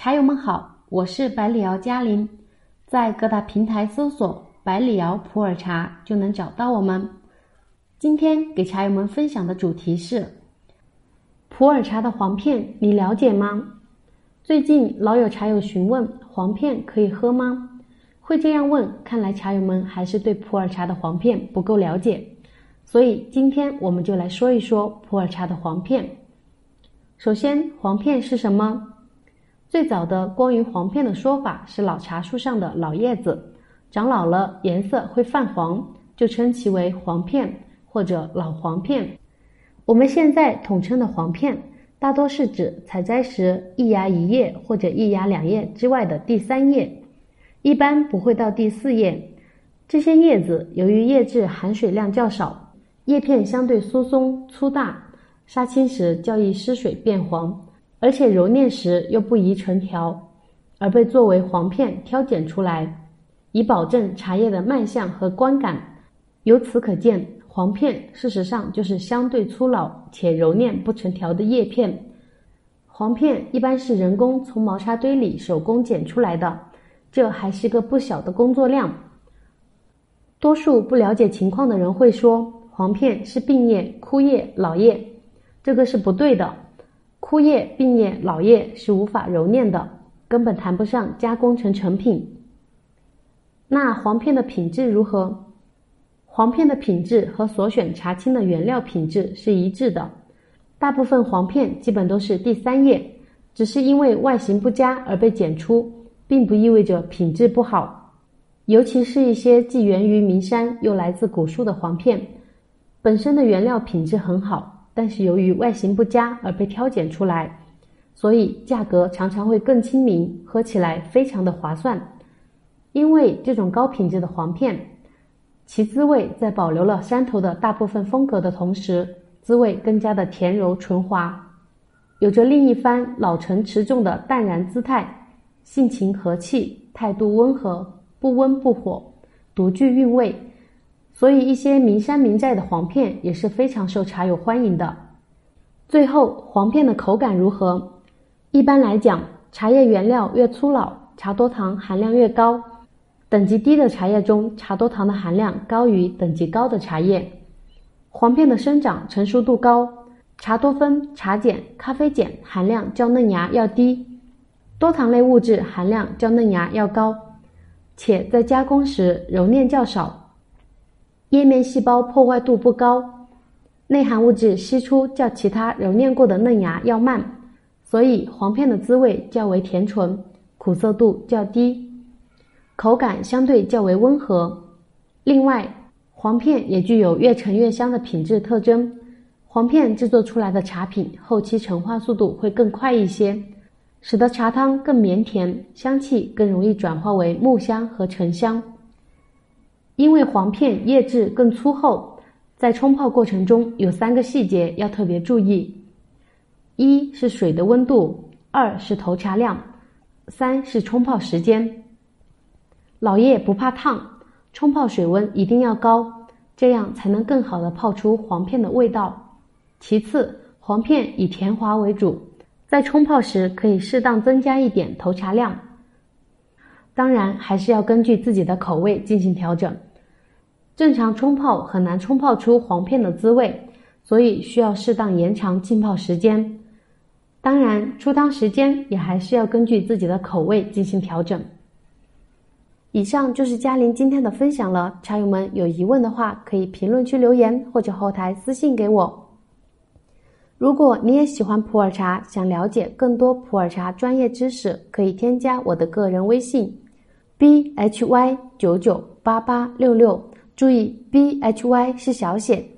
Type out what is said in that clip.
茶友们好，我是百里瑶嘉林，在各大平台搜索“百里瑶普洱茶”就能找到我们。今天给茶友们分享的主题是普洱茶的黄片，你了解吗？最近老有茶友询问黄片可以喝吗？会这样问，看来茶友们还是对普洱茶的黄片不够了解。所以今天我们就来说一说普洱茶的黄片。首先，黄片是什么？最早的关于黄片的说法是老茶树上的老叶子，长老了颜色会泛黄，就称其为黄片或者老黄片。我们现在统称的黄片，大多是指采摘时一芽一叶或者一芽两叶之外的第三叶，一般不会到第四叶。这些叶子由于叶质含水量较少，叶片相对疏松粗大，杀青时较易失水变黄。而且揉捻时又不宜成条，而被作为黄片挑拣出来，以保证茶叶的卖相和观感。由此可见，黄片事实上就是相对粗老且揉捻不成条的叶片。黄片一般是人工从毛茶堆里手工捡出来的，这还是个不小的工作量。多数不了解情况的人会说，黄片是病叶、枯叶、老叶，这个是不对的。枯叶、病叶、老叶是无法揉捻的，根本谈不上加工成成品。那黄片的品质如何？黄片的品质和所选茶青的原料品质是一致的。大部分黄片基本都是第三叶，只是因为外形不佳而被检出，并不意味着品质不好。尤其是一些既源于名山又来自古树的黄片，本身的原料品质很好。但是由于外形不佳而被挑拣出来，所以价格常常会更亲民，喝起来非常的划算。因为这种高品质的黄片，其滋味在保留了山头的大部分风格的同时，滋味更加的甜柔醇滑，有着另一番老成持重的淡然姿态，性情和气，态度温和，不温不火，独具韵味。所以，一些名山名寨的黄片也是非常受茶友欢迎的。最后，黄片的口感如何？一般来讲，茶叶原料越粗老，茶多糖含量越高。等级低的茶叶中，茶多糖的含量高于等级高的茶叶。黄片的生长成熟度高，茶多酚、茶碱、咖啡碱含量较嫩芽要低，多糖类物质含量较嫩芽要高，且在加工时揉捻较少。叶面细胞破坏度不高，内含物质析出较其他揉捻过的嫩芽要慢，所以黄片的滋味较为甜醇，苦涩度较低，口感相对较为温和。另外，黄片也具有越陈越香的品质特征。黄片制作出来的茶品后期陈化速度会更快一些，使得茶汤更绵甜，香气更容易转化为木香和沉香。因为黄片叶质更粗厚，在冲泡过程中有三个细节要特别注意：一是水的温度，二是投茶量，三是冲泡时间。老叶不怕烫，冲泡水温一定要高，这样才能更好的泡出黄片的味道。其次，黄片以甜滑为主，在冲泡时可以适当增加一点投茶量，当然还是要根据自己的口味进行调整。正常冲泡很难冲泡出黄片的滋味，所以需要适当延长浸泡时间。当然，出汤时间也还是要根据自己的口味进行调整。以上就是嘉玲今天的分享了，茶友们有疑问的话，可以评论区留言或者后台私信给我。如果你也喜欢普洱茶，想了解更多普洱茶专业知识，可以添加我的个人微信：bhy 九九八八六六。注意，B H Y 是小写。